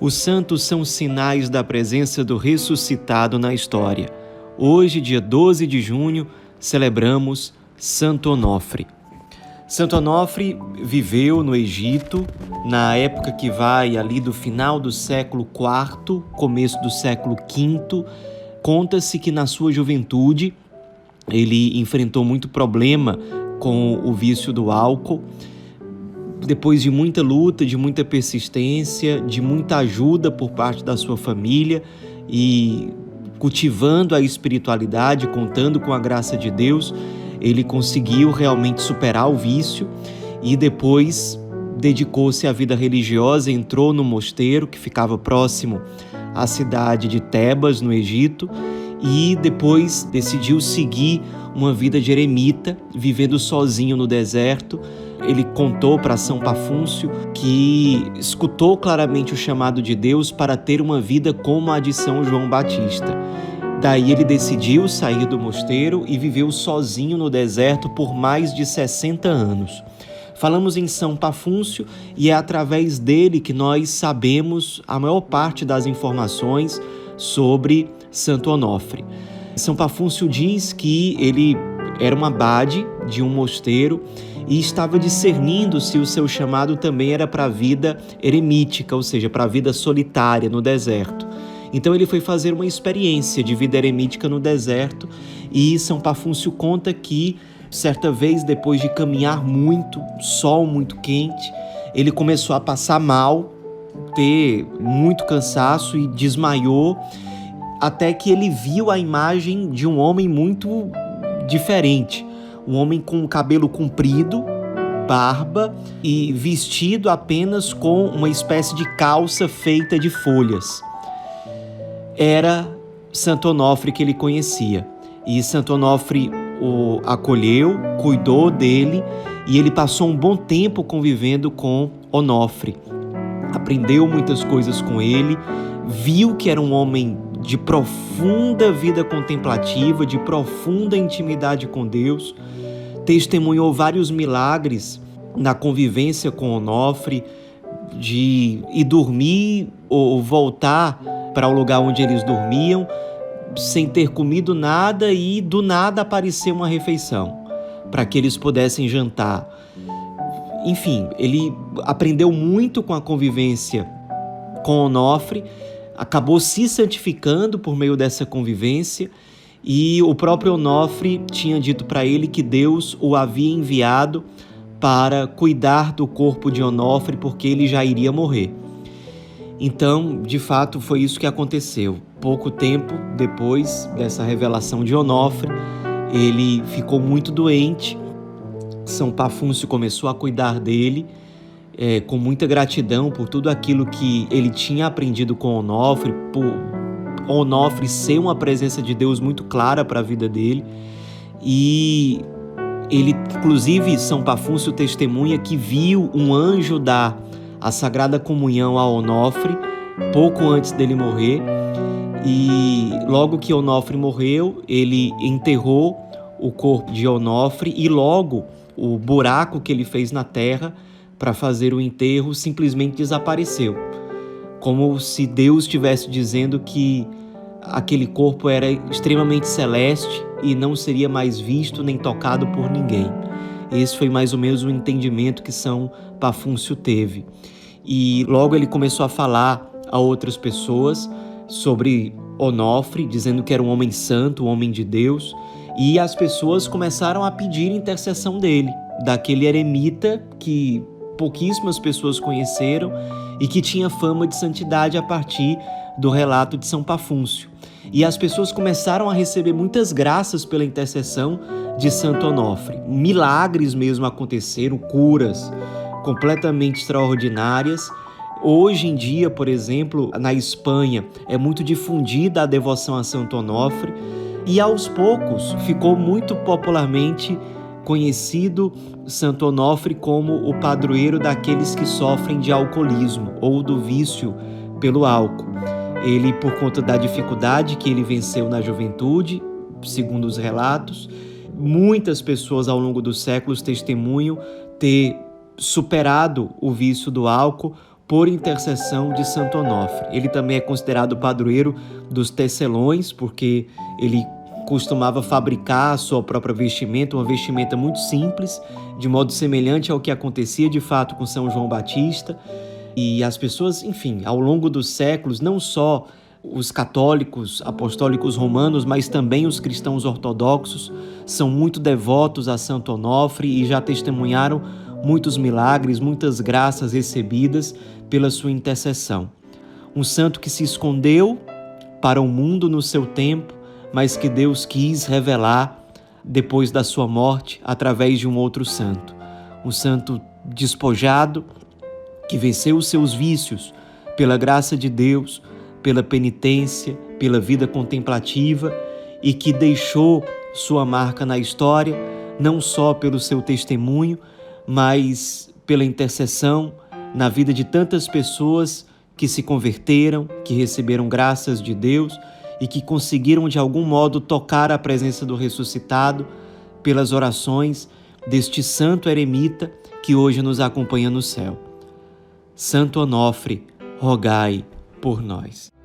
Os santos são sinais da presença do ressuscitado na história. Hoje, dia 12 de junho, celebramos Santo Onofre. Santo Onofre viveu no Egito na época que vai ali do final do século IV, começo do século V. Conta-se que na sua juventude ele enfrentou muito problema com o vício do álcool. Depois de muita luta, de muita persistência, de muita ajuda por parte da sua família e cultivando a espiritualidade, contando com a graça de Deus, ele conseguiu realmente superar o vício e depois dedicou-se à vida religiosa, entrou no mosteiro que ficava próximo à cidade de Tebas, no Egito, e depois decidiu seguir uma vida de eremita, vivendo sozinho no deserto. Ele contou para São Pafúncio que escutou claramente o chamado de Deus para ter uma vida como a de São João Batista. Daí ele decidiu sair do mosteiro e viveu sozinho no deserto por mais de 60 anos. Falamos em São Pafúncio e é através dele que nós sabemos a maior parte das informações sobre Santo Onofre. São Pafúncio diz que ele era um abade de um mosteiro e estava discernindo se o seu chamado também era para a vida eremítica, ou seja, para a vida solitária no deserto. Então ele foi fazer uma experiência de vida eremítica no deserto e São Pafúncio conta que certa vez depois de caminhar muito, sol muito quente, ele começou a passar mal, ter muito cansaço e desmaiou, até que ele viu a imagem de um homem muito diferente, um homem com cabelo comprido, barba e vestido apenas com uma espécie de calça feita de folhas era Santo Onofre que ele conhecia. E Santo Onofre o acolheu, cuidou dele e ele passou um bom tempo convivendo com Onofre. Aprendeu muitas coisas com ele, viu que era um homem de profunda vida contemplativa, de profunda intimidade com Deus, testemunhou vários milagres na convivência com Onofre, de ir dormir ou voltar para o lugar onde eles dormiam, sem ter comido nada e do nada apareceu uma refeição para que eles pudessem jantar. Enfim, ele aprendeu muito com a convivência com Onofre, acabou se santificando por meio dessa convivência e o próprio Onofre tinha dito para ele que Deus o havia enviado para cuidar do corpo de Onofre porque ele já iria morrer. Então, de fato, foi isso que aconteceu. Pouco tempo depois dessa revelação de Onofre, ele ficou muito doente. São Pafúncio começou a cuidar dele é, com muita gratidão por tudo aquilo que ele tinha aprendido com Onofre, por Onofre ser uma presença de Deus muito clara para a vida dele. E ele, inclusive, São Pafúncio testemunha que viu um anjo dar a Sagrada Comunhão a Onofre, pouco antes dele morrer. E logo que Onofre morreu, ele enterrou o corpo de Onofre e logo o buraco que ele fez na terra para fazer o enterro simplesmente desapareceu. Como se Deus estivesse dizendo que aquele corpo era extremamente celeste e não seria mais visto nem tocado por ninguém. Esse foi mais ou menos o entendimento que São Pafúncio teve. E logo ele começou a falar a outras pessoas sobre Onofre, dizendo que era um homem santo, um homem de Deus, e as pessoas começaram a pedir intercessão dele, daquele eremita que pouquíssimas pessoas conheceram e que tinha fama de santidade a partir do relato de São Pafúncio. E as pessoas começaram a receber muitas graças pela intercessão de Santo Onofre. Milagres mesmo aconteceram, curas completamente extraordinárias. Hoje em dia, por exemplo, na Espanha, é muito difundida a devoção a Santo Onofre e aos poucos ficou muito popularmente conhecido Santo Onofre como o padroeiro daqueles que sofrem de alcoolismo ou do vício pelo álcool. Ele, por conta da dificuldade que ele venceu na juventude, segundo os relatos, muitas pessoas ao longo dos séculos testemunham ter superado o vício do álcool por intercessão de Santo Onofre. Ele também é considerado padroeiro dos tecelões, porque ele costumava fabricar a sua própria vestimenta, uma vestimenta muito simples, de modo semelhante ao que acontecia de fato com São João Batista. E as pessoas, enfim, ao longo dos séculos, não só os católicos apostólicos romanos, mas também os cristãos ortodoxos, são muito devotos a Santo Onofre e já testemunharam muitos milagres, muitas graças recebidas pela sua intercessão. Um santo que se escondeu para o mundo no seu tempo, mas que Deus quis revelar depois da sua morte através de um outro santo. Um santo despojado que venceu os seus vícios pela graça de Deus, pela penitência, pela vida contemplativa e que deixou sua marca na história, não só pelo seu testemunho, mas pela intercessão na vida de tantas pessoas que se converteram, que receberam graças de Deus e que conseguiram de algum modo tocar a presença do ressuscitado pelas orações deste santo eremita que hoje nos acompanha no céu. Santo Onofre, rogai por nós.